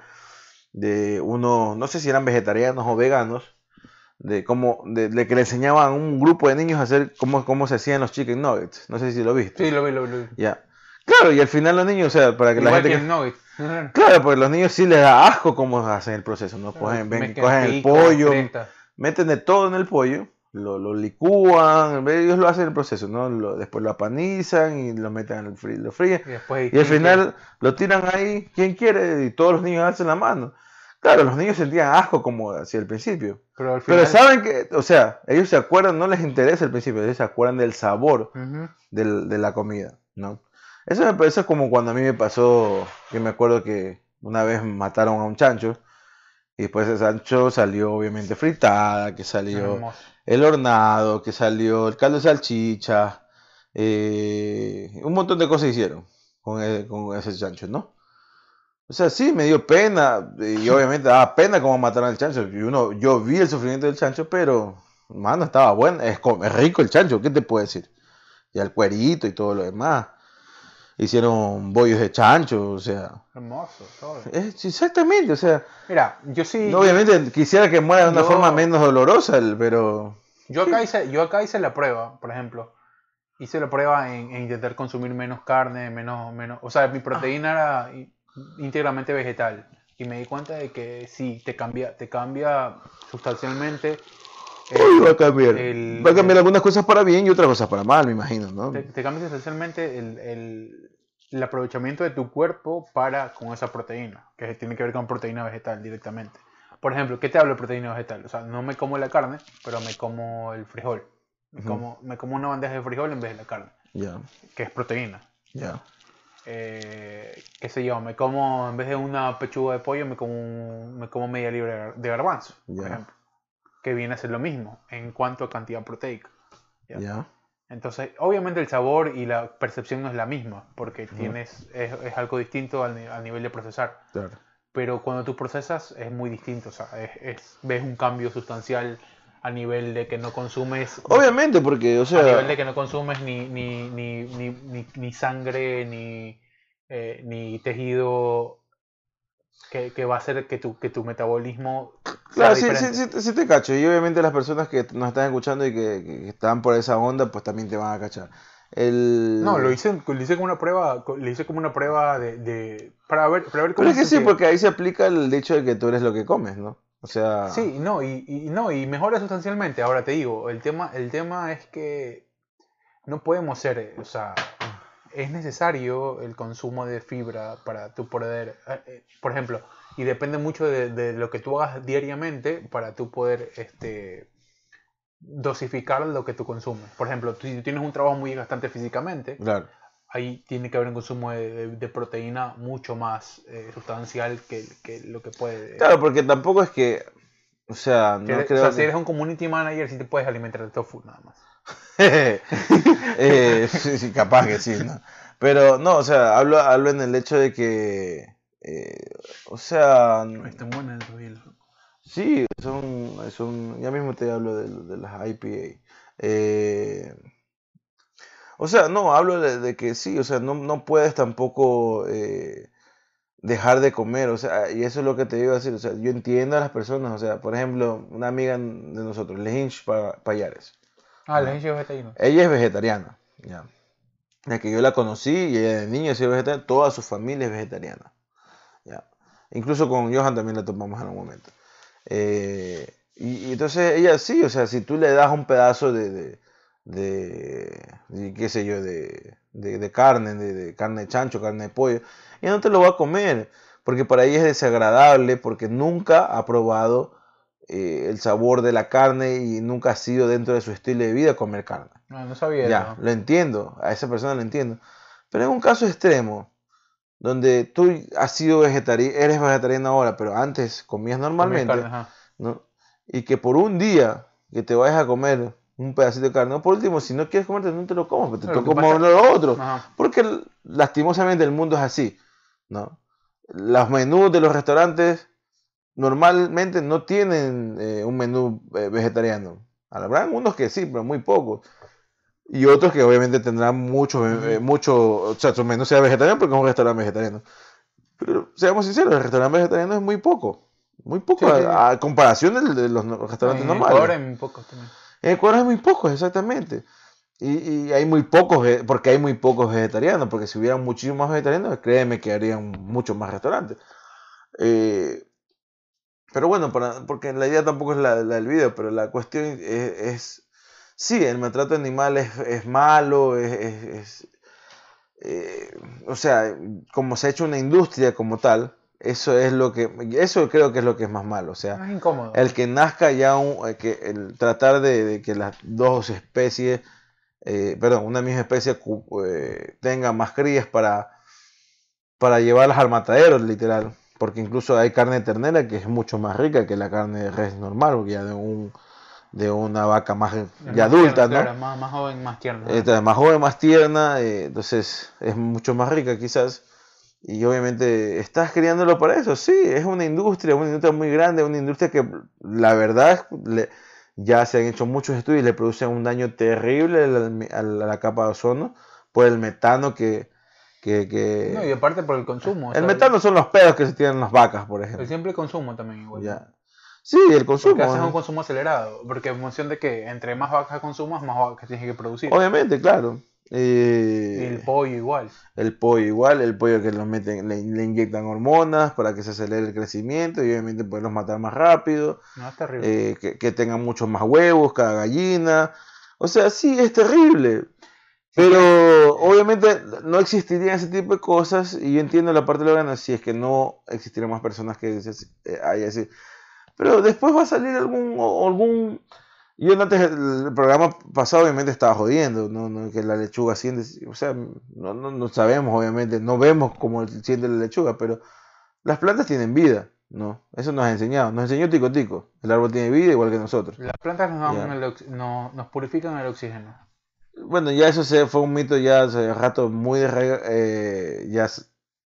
de uno, no sé si eran vegetarianos o veganos, de cómo, de, de que le enseñaban a un grupo de niños a hacer cómo, cómo se hacían los chicken nuggets. No sé si lo viste. Sí, lo vi, lo vi. Lo vi. Ya. Claro, y al final los niños, o sea, para que la gente... que que- el nugget. <laughs> Claro, porque los niños sí les da asco cómo hacen el proceso, ¿no? Cogen, ven, cogen el pollo, meten de todo en el pollo, lo, lo licúan, ellos lo hacen el proceso, ¿no? Lo- después lo apanizan y lo meten en el frío, lo fríen. Y después Y al ¿quién final lo tiran ahí, quien quiere, y todos los niños hacen la mano. Claro, los niños sentían asco como hacia el principio. Pero al final. Pero saben que, o sea, ellos se acuerdan, no les interesa el principio, ellos se acuerdan del sabor Ujú. del- de la comida, ¿no? Eso me parece como cuando a mí me pasó, que me acuerdo que una vez mataron a un chancho y después ese chancho salió obviamente fritada, que salió Hermoso. el hornado, que salió el caldo de salchicha, eh, un montón de cosas hicieron con, e- con ese chancho, ¿no? O sea, sí, me dio pena y <laughs> obviamente daba pena cómo mataron al chancho. Y uno, yo vi el sufrimiento del chancho, pero, mano, estaba bueno, es, es rico el chancho, ¿qué te puedo decir? Y el cuerito y todo lo demás. Hicieron bollos de chancho, o sea, Hermoso, todo. es exactamente, o sea, Mira, yo sí. no, obviamente quisiera que muera de una yo- forma menos dolorosa, pero Yo acá hice, yo acá hice la prueba, por ejemplo. Hice la prueba en, en intentar consumir menos carne, menos, menos. O sea, mi proteína era í- íntegramente vegetal. Y me di cuenta de que sí, te cambia, te cambia sustancialmente. Eh, Uy, va a cambiar. el- va a cambiar algunas cosas para bien y otras cosas para mal, me imagino, ¿no? te, te cambia sustancialmente el, el- el aprovechamiento de tu cuerpo para con esa proteína, que tiene que ver con proteína vegetal directamente. Por ejemplo, ¿qué te hablo de proteína vegetal? O sea, no me como la carne, pero me como el frijol. Me, Ujú. como, me como una bandeja de frijol en vez de la carne, Ya, que es proteína. ya. Eh, qué sé yo, me como, en vez de una pechuga de pollo, me como, me como media libra de garbanzo, por Ya. ejemplo. Que viene a ser lo mismo en cuanto a cantidad proteica. Ya. Entonces, obviamente el sabor y la percepción no es la misma, porque tienes, es, es algo distinto al, al nivel de procesar. Claro. Pero cuando tú procesas es muy distinto, o sea, es, es- ves un cambio sustancial a nivel de que no consumes, Obviamente, porque, o a nivel sea, de que no consumes ni, ni, ni, ni, ni, sangre, ni, eh, ni tejido que, que va a hacer que tu, que tu metabolismo sea claro, sí, sí, sí, sí te cacho. Y obviamente las personas que nos están escuchando y que, que están por esa onda, pues también te van a cachar. El... No, lo hice, lo hice como una prueba, lo hice como una prueba de, de para ver, para ver cómo Pero es que sí, sentía. porque ahí se aplica el dicho de que tú eres lo que comes, ¿no? O sea, Sí, no, y, y no, y mejora sustancialmente. Ahora te digo, el tema, el tema es que no podemos ser, eh, o sea, es necesario el consumo de fibra para tu poder, eh, eh, por ejemplo, y depende mucho de, de lo que tú hagas diariamente para tú poder, este, dosificar lo que tú consumes. Por ejemplo, tú- si tú tienes un trabajo muy gastante físicamente, claro. ahí tiene que haber un consumo de, de- de proteína mucho más eh, sustancial que, que lo que puede. Claro, porque tampoco es que, o sea, Que no eres- creo o sea, que- si eres un community manager, sí te puedes alimentar de tofu nada más. <laughs> Eh, sí, sí, capaz que sí, ¿no? Pero no, o sea, hablo, hablo en el hecho de que, eh, o sea, Están buenas todavía. sí, son, son, ya mismo te hablo de, de las IPA. Eh, o sea, no, hablo de, de que sí, o sea, no, no puedes tampoco eh, dejar de comer, o sea, y eso es lo que te iba a decir, o sea, yo entiendo a las personas, o sea, por ejemplo, una amiga de nosotros, Lehinch Pa- Payares. Ah, la gente vegetariana. Ella es vegetariana, ya. La que yo la conocí y ella de niña sí es vegetariana, toda su familia es vegetariana. Ya. Incluso con Johan también la tomamos en algún momento. Eh, y, y entonces ella sí, o sea, si tú le das un pedazo de, de, de- de, qué sé yo, de, de, carne, de, carne de chancho, carne de pollo, ella no te lo va a comer, porque para ella es desagradable, porque nunca ha probado eh, el sabor de la carne y nunca ha sido dentro de su estilo de vida comer carne. No, no sabía. Ya, eso. lo entiendo, a esa persona lo entiendo. Pero en un caso extremo, donde tú has sido vegetariano, eres vegetariano ahora, pero antes comías normalmente, ¿no? y que por un día que te vayas a comer un pedacito de carne, por último, si no quieres comerte, no te lo comas, pero te toca comer lo otro, porque lastimosamente el mundo es así, ¿no? Los menús de los restaurantes normalmente no tienen eh, un menú eh, vegetariano. Habrán unos que sí, pero muy pocos. Y otros que obviamente tendrán mucho, eh, mucho, o sea, menú sea vegetariano porque es un restaurante vegetariano. Pero seamos sinceros, el restaurante vegetariano es muy poco. Muy poco a, comparación de, los restaurantes normales. En Ecuador hay muy pocos también. En Ecuador hay muy pocos, exactamente. Y, y, hay muy pocos, porque hay muy pocos vegetarianos, porque si hubieran muchísimos más vegetarianos, créeme que harían muchos más restaurantes. Eh, pero bueno, porque la idea tampoco es la, del video, pero la cuestión es sí, el maltrato animal es, es malo, es, eh, o sea, como se ha hecho una industria como tal, eso es lo que, eso creo que es lo que es más malo, o sea, el que nazca ya un, eh, que el tratar de, que las dos especies, eh, perdón, una misma especie tenga más crías para, para llevarlas al matadero, literal, porque incluso hay carne de ternera que es mucho más rica que la carne de res normal, porque ya de un de una vaca más, ya adulta, ¿no? más, joven, más tierna. Eh, más joven, más tierna, eh, entonces es mucho más rica quizás. Y obviamente estás criándolo para eso, sí, es una industria, una industria muy grande, una industria que la verdad ya se han hecho muchos estudios y le producen un daño terrible a la, capa de ozono por el metano que, que, No, y aparte por el consumo. El metano son los pedos que se tienen las vacas, por ejemplo. El simple consumo también igual. Ya. Sí, el consumo. Porque haces un consumo acelerado. Porque en función de que entre más vacas consumas, más vacas tienes que producir. Obviamente, claro. Eh, y el pollo igual. El pollo igual, el pollo que lo meten, le, inyectan hormonas para que se acelere el crecimiento y obviamente poderlos matar más rápido. No, es terrible. Eh, que, que, tengan muchos más huevos cada gallina. O sea, sí, es terrible. Pero obviamente no existirían ese tipo de cosas y yo entiendo la parte de la si es que no existieran más personas que eh, hay así. Pero después va a salir algún, algún... Yo antes el programa pasado obviamente estaba jodiendo, ¿no? que la lechuga siente, o sea, no, no, sabemos obviamente, no vemos cómo siente la lechuga, pero las plantas tienen vida, ¿no? Eso nos ha enseñado, nos enseñó Tico Tico, el árbol tiene vida igual que nosotros. Las plantas nos, nos purifican el oxígeno. Bueno, ya eso se, fue un mito ya hace rato muy de... Eh, ya,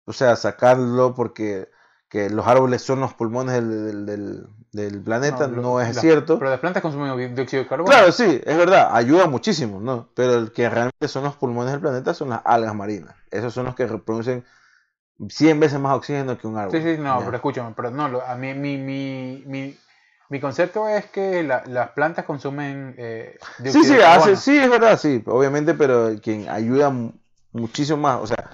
o sea, sacarlo porque que los árboles son los pulmones del, del, del, planeta, no, es cierto. Pero las plantas consumen dióxido de carbono. Claro, sí, es verdad, ayuda muchísimo, ¿no? Pero el que realmente son los pulmones del planeta son las algas marinas. Esos son los que producen 100 veces más oxígeno que un árbol. Sí, sí, no, pero escúchame, pero no, a mí, mi, mi, mi, mi concepto es que las plantas consumen eh, dióxido sí, sí, de carbono. sí, es verdad, sí, obviamente, pero quien ayuda muchísimo más, o sea,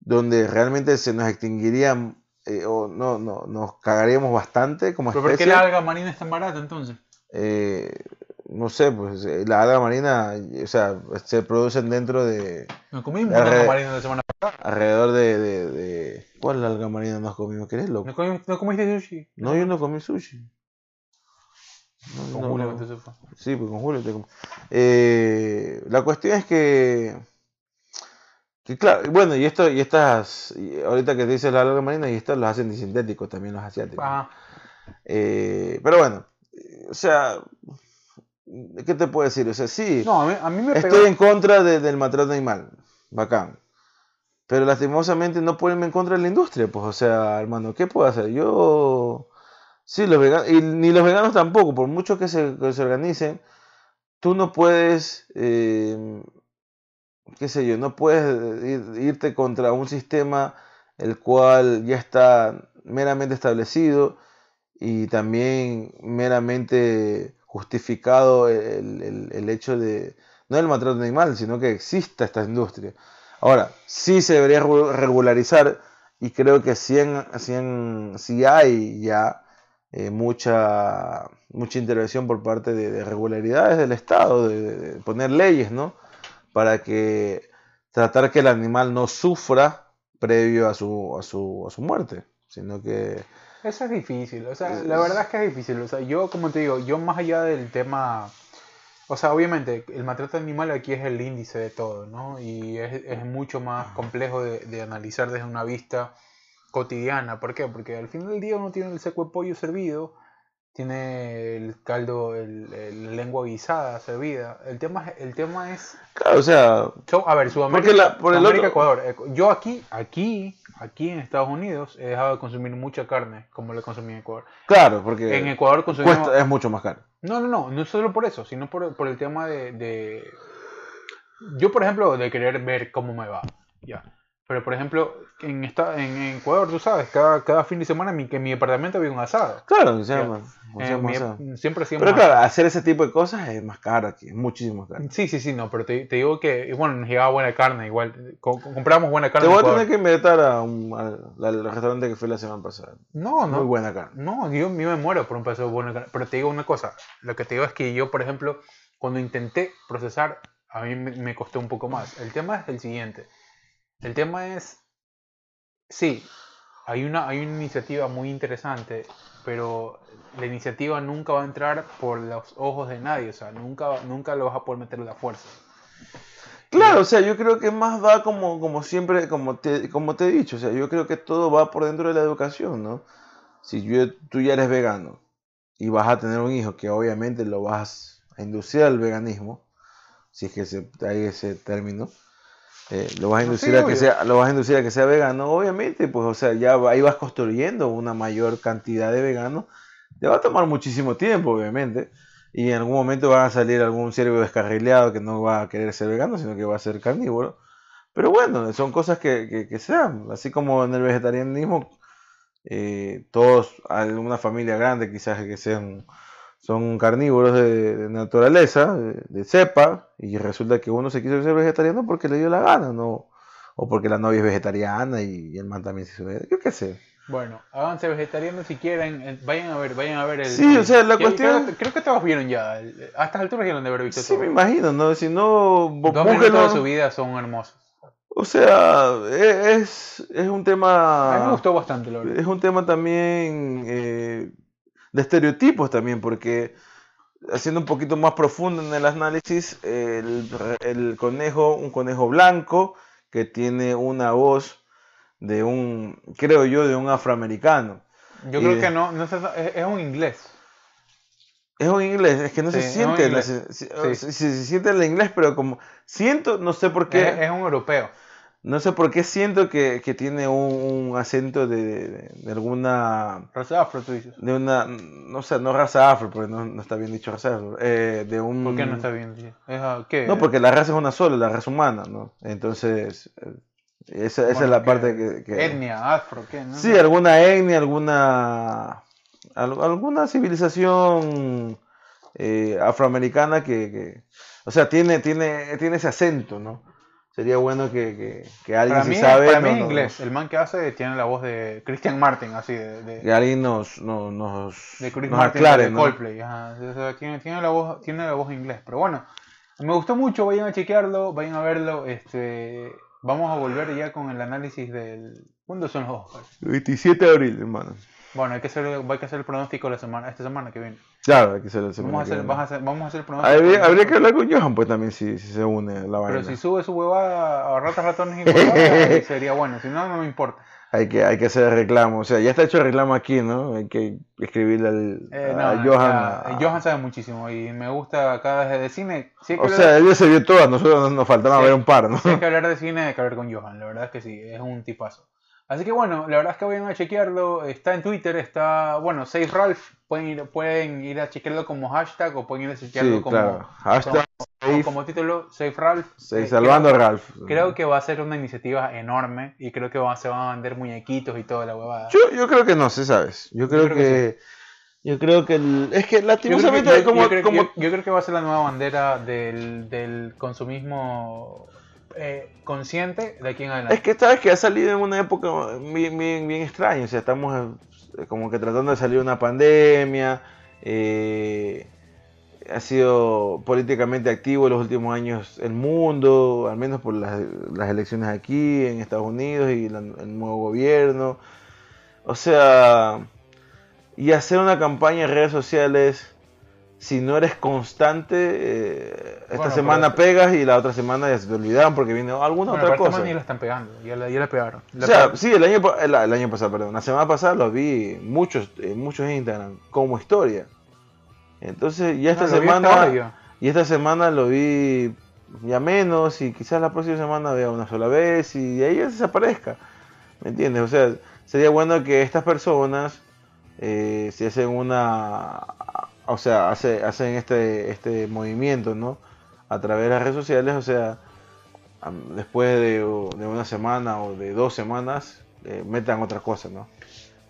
donde realmente se nos extinguirían eh, o no, no, nos cagaríamos bastante como ¿Pero ¿Por qué la alga marina es tan barata entonces? Eh, no sé, pues eh, la alga marina, o sea, se producen dentro de... ¿No comimos de alga marina la semana pasada? Alrededor de, de, de... ¿Cuál alga marina nos comimos? ¿Qué eres loco? ¿No, comiste sushi? No, yo no comí sushi. con Julio entonces fue. Sí, pues con Julio te comí. Eh, la cuestión es que claro, bueno, y esto, y estas, ahorita que te dices la alga marina, y estas los hacen disintéticos también los asiáticos. Eh, pero bueno, o sea, ¿qué te puedo decir? O sea, sí, no, a mí, me estoy en contra del maltrato animal, bacán. Pero lastimosamente no ponerme en contra de la industria, pues, o sea, hermano, ¿qué puedo hacer? Yo, sí, los veganos, y ni los veganos tampoco, por mucho que se, que se organicen, tú no puedes... Eh, qué sé yo, no puedes irte contra un sistema el cual ya está meramente establecido y también meramente justificado el, hecho de, no el maltrato animal, sino que exista esta industria. Ahora, sí se debería regularizar y creo que sí, hay ya eh, mucha, mucha intervención por parte de, regularidades del Estado, de, poner leyes, ¿no? Para que tratar que el animal no sufra previo a su, a su, a su muerte, sino que... Eso es difícil, o sea, la verdad es que es difícil, o sea, yo como te digo, yo más allá del tema O sea, obviamente, el maltrato animal aquí es el índice de todo, ¿no? Y es, es mucho más complejo de, de, analizar desde una vista cotidiana. ¿Por qué? Porque al final del día uno tiene el seco de pollo servido, tiene el caldo, el, lengua guisada servida. El tema, el tema es... Claro, o sea... a ver, Sudamérica, por el otro... Ecuador. Yo aquí, aquí, aquí en Estados Unidos he dejado de consumir mucha carne como lo consumí en Ecuador. Claro, porque en Ecuador consumimos... es mucho más caro. No, no, no, no solo por eso, sino por, por el tema de, de... Yo, por ejemplo, de querer ver cómo me va. Ya. Pero, por ejemplo, en, esta, en, Ecuador, tú sabes, cada, cada fin de semana en mi, en mi apartamento había un asado. Claro, se llama. siempre Pero claro, hacer ese tipo de cosas es más caro aquí, es muchísimo más caro. Sí, sí, sí, no, pero te, te digo que, bueno, nos llegaba buena carne, igual, compramos buena carne. Te voy a tener que invitar a un, al, restaurante que fui la semana pasada. No, no. Muy buena carne. No, yo, yo me muero por un pedazo de buena carne. Pero te digo una cosa, lo que te digo es que yo, por ejemplo, cuando intenté procesar, a mí me, me costó un poco más. El tema es el siguiente. El tema es Sí, hay una, hay una iniciativa muy interesante, pero la iniciativa nunca va a entrar por los ojos de nadie, o sea, nunca, nunca lo vas a poder meter a la fuerza. Claro, o sea, yo creo que más va como, como siempre, como te, como te he dicho, o sea, yo creo que todo va por dentro de la educación, ¿no? Si yo, tú ya eres vegano y vas a tener un hijo que obviamente lo vas a inducir al veganismo, si es que se, hay ese término, eh, lo vas a inducir a que sea lo vas a inducir a que sea vegano obviamente pues o sea ya ahí vas construyendo una mayor cantidad de veganos te va a tomar muchísimo tiempo obviamente y en algún momento va a salir algún ciervo descarrileado que no va a querer ser vegano sino que va a ser carnívoro. Pero bueno son cosas que, que, sean así como en el vegetarianismo eh, todos alguna familia grande quizás que sean son carnívoros de, naturaleza, de, cepa, y resulta que uno se quiso ser vegetariano porque le dio la gana, ¿no? O porque la novia es vegetariana y, el man también se hizo Yo qué sé. Bueno, háganse vegetarianos si quieren, eh, vayan a ver, vayan a ver el... Sí, o sea, la cuestión... Creo, que todos vieron ya, a estas alturas ya de haber visto Sí, me imagino, ¿no? Si no... Dos minutos de su vida son hermosos. O sea, e, es, es un tema... A mí me gustó bastante, lo Es un tema también... Eh, de estereotipos también, porque haciendo un poquito más profundo en el análisis, el, conejo, un conejo blanco que tiene una voz de un, creo yo, de un afroamericano. Yo creo que no, no es, es, un inglés. Es un inglés, es que no se siente, se, se, siente el inglés, pero como siento, no sé por qué. es un europeo. No sé por qué siento que, tiene un, acento de, alguna... Raza afro, tú dices. De una... No sé, no raza afro, porque no, está bien dicho raza afro. Eh, de un... ¿Por qué no está bien dicho? ¿Qué? No, porque la raza es una sola, la raza humana, ¿no? Entonces... Eh, esa, esa es la parte que, Etnia, afro, ¿qué? ¿no? Sí, alguna etnia, alguna... Alguna civilización eh, afroamericana que, O sea, tiene, tiene, tiene ese acento, ¿no? Sería bueno que, que, alguien para mí, sabe. Para mí en inglés, el man que hace tiene la voz de Christian Martin, así de. que alguien nos, nos, nos, de Chris Martin aclare, de Coldplay. tiene, tiene, la voz, tiene la voz en inglés. Pero bueno, me gustó mucho, vayan a chequearlo, vayan a verlo. Este, vamos a volver ya con el análisis del. ¿Cuándo son los Oscars? 27 de abril, hermano. Bueno, hay que hacer, hay que hacer el pronóstico la semana, esta semana que viene. Claro, que semana vamos a hacer, viene. a hacer, vamos a hacer pronóstico. Habría, habría, que hablar con Johan, pues también, si, si se une la vaina. Pero si sube su huevada a ratas, ratones y huevadas, <laughs> sería bueno. Si no, no me importa. Hay que, hay que hacer el reclamo. O sea, ya está hecho el reclamo aquí, ¿no? Hay que escribirle al, eh, a Johan. Johan sabe muchísimo y me gusta cada vez de cine. o sea, él se vio todas, nosotros nos faltaba ver un par, ¿no? Si hay que hablar de cine, hay que hablar con Johan. La verdad es que sí, es un tipazo. Así que bueno, la verdad es que vayan a chequearlo. Está en Twitter, está, bueno, Save Ralph. Pueden ir, pueden ir a chequearlo como hashtag o pueden ir a chequearlo como, hashtag como, título Save Ralph. Save eh, salvando creo, Ralph. Creo que va a ser una iniciativa enorme y creo que va, se van a vender muñequitos y toda la huevada. Yo, yo creo que no, sé, sabes. Yo creo, que... Yo creo que el, es que lastimosamente yo, como, yo creo que va a ser la nueva bandera del, del consumismo eh, consciente de aquí en adelante. Es que sabes que ha salido en una época bien, bien, bien extraña, o sea, estamos eh, como que tratando de salir de una pandemia, eh, ha sido políticamente activo en los últimos años el mundo, al menos por las, las elecciones aquí en Estados Unidos y el nuevo gobierno. O sea, y hacer una campaña en redes sociales si no eres constante, eh, esta Bueno, semana pegas y la otra semana ya se te olvidaron porque viene alguna Bueno, otra cosa. semana ya la están pegando, ya la, ya la pegaron. La O sea, pegaron. sí, el año, el, el año pasado, perdón, la semana pasada lo vi muchos, en muchos Instagram como historia. Entonces, ya esta No, semana, y esta semana lo vi ya menos y quizás la próxima semana vea una sola vez y de ahí ya desaparezca. ¿Me entiendes? O sea, sería bueno que estas personas eh, se hacen una, o sea, hace- hacen este, este movimiento, ¿no? A través de las redes sociales, o sea, después de, de una semana o de dos semanas, eh, metan otra cosa, ¿no?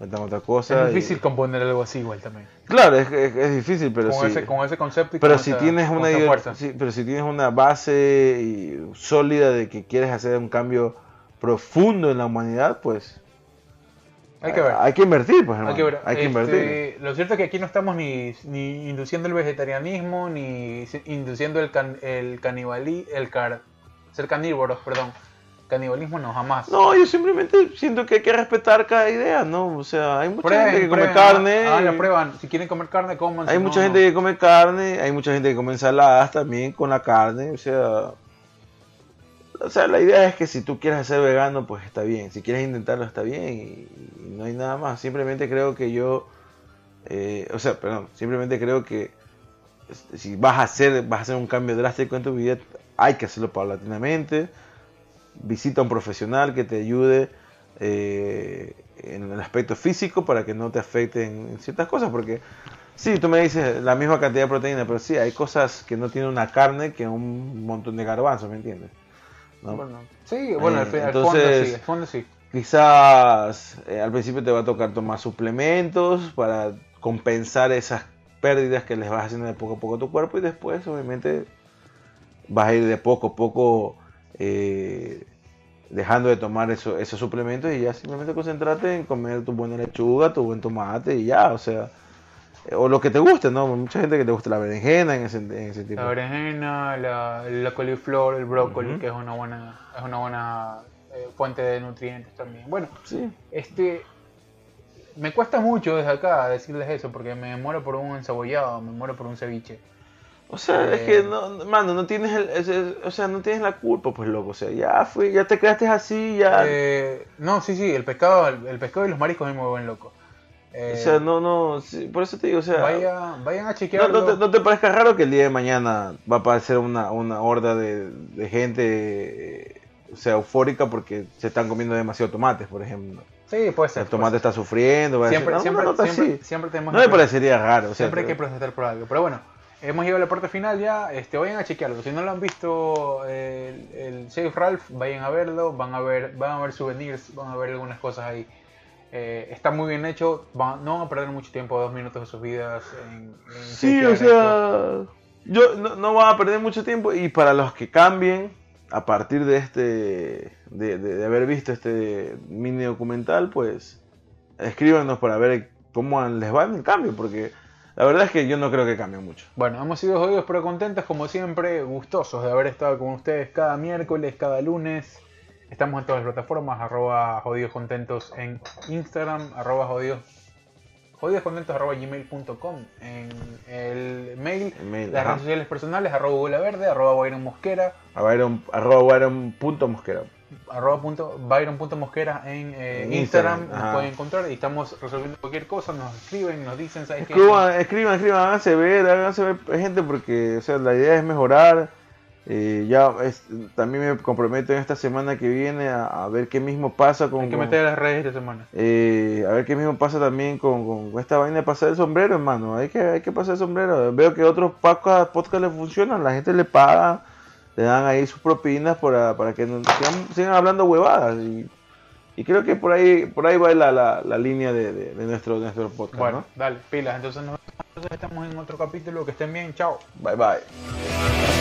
Metan otra cosa. Es y- difícil componer algo así igual también. Claro, es, es- es difícil, pero con, sí. ese, con ese concepto y Pero con si esa- tienes una fuerza. sí, pero si tienes una base y- sólida de que quieres hacer un cambio profundo en la humanidad, pues Hay que ver. Hay que invertir, pues, hermano. Hay que ver. Hay que Este, invertir. Lo cierto es que aquí no estamos ni, ni induciendo el vegetarianismo, ni induciendo el, can, el canibalismo, el car, ser canívoros, perdón. Canibalismo no, jamás. No, yo simplemente siento que hay que respetar cada idea, ¿no? O sea, hay mucha Prueben, gente que come prueben, carne. hagan la prueba. Si quieren comer carne, coman. Hay si mucha no, gente no. que come carne, hay mucha gente que come ensaladas también con la carne, o sea, o sea, la idea es que si tú quieres ser vegano, pues está bien, si quieres intentarlo está bien y, no hay nada más. Simplemente creo que yo, eh, o sea, perdón, simplemente creo que si vas a hacer, vas a hacer un cambio drástico en tu vida, hay que hacerlo paulatinamente. Visita a un profesional que te ayude eh, en el aspecto físico para que no te afecten en ciertas cosas, porque Sí, tú me dices la misma cantidad de proteína, pero sí, hay cosas que no tienen una carne que un montón de garbanzos, ¿me entiendes? ¿No? Bueno, sí, bueno, Eh, al, entonces- fondo sí, al fondo sí. Quizás eh, al principio te va a tocar tomar suplementos para compensar esas pérdidas que les vas haciendo de poco a poco a tu cuerpo y después obviamente vas a ir de poco a poco eh, dejando de tomar eso- esos suplementos y ya simplemente concentrate en comer tu buena lechuga, tu buen tomate y ya, o sea, eh, o lo que te guste, ¿no? Mucha gente que te gusta la berenjena en ese, en ese tipo. La berenjena, la, la coliflor, el brócoli, que es una buena, es una buena eh, fuente de nutrientes también. Bueno, Sí. este me cuesta mucho desde acá decirles eso porque me muero por un encebollado, me muero por un ceviche. O sea, es Eh, que no, no- mano, no tienes el, o sea, no tienes la culpa, pues loco, o sea, ya fui, ya te quedaste así, ya, Eh, no, sí, sí, el pescado, el, el pescado y los mariscos me mueven loco. Eh, o sea, no, no, sí, por eso te digo, o sea, vaya- vayan a no, chequearlo. no te, no te parezca raro que el día de mañana va a aparecer una, una horda de, de gente, eh, o sea, eufórica porque se están comiendo demasiado tomates, por ejemplo. Sí, puede ser. El tomate está sufriendo, va a puede ser. decir, siempre, no, siempre, siempre, siempre tenemos No me parecería raro, o sea, Siempre hay que protestar por algo. Pero bueno, hemos llegado a la parte final ya. Este, vayan a chequearlo. Si no lo han visto el, el Chef Ralph, vayan a verlo. Van a ver, van a ver souvenirs, van a ver algunas cosas ahí. Eh, está muy bien hecho. No van a perder mucho tiempo, dos minutos de sus vidas. En, en Sí, o sea, yo no, no van a perder mucho tiempo y para los que cambien a partir de este, de, de- de haber visto este mini documental, pues escríbanos para ver cómo les va en el cambio, porque la verdad es que yo no creo que cambie mucho. Bueno, hemos sido jodidos pero contentos, como siempre, gustosos de haber estado con ustedes cada miércoles, cada lunes. Estamos en todas las plataformas, arroba jodidos contentos en Instagram, arroba jodidos, arroba gmail.com en el mail, El mail, las ajá. redes sociales personales, arroba Bola Verde, arroba Byron Mosquera, Byron, arroba Byron punto mosquera. arroba punto, Byron punto Mosquera en, eh, En Instagram, Instagram, nos pueden encontrar y estamos resolviendo cualquier cosa, nos escriben, nos dicen, ¿sabes qué? Escriban, escriban, escriban, háganse ver, háganse ver gente, porque o sea, la idea es mejorar. Eh, ya es- también me comprometo en esta semana que viene a, a ver qué mismo pasa con, Hay que meter las redes esta semana. eh, a ver qué mismo pasa también con, con esta vaina de pasar el sombrero, hermano. Hay que, hay que pasar el sombrero. Veo que otros podcasts podcast le funcionan, la gente le paga, le dan ahí sus propinas para, para que no- sigan, sigan hablando huevadas. Y, y creo que por ahí por ahí va la, la, la línea de, de- de nuestro, de nuestro podcast. Bueno, ¿no? dale, pilas. Entonces nos vemos. Entonces estamos en otro capítulo. Que estén bien. Chao. Bye bye.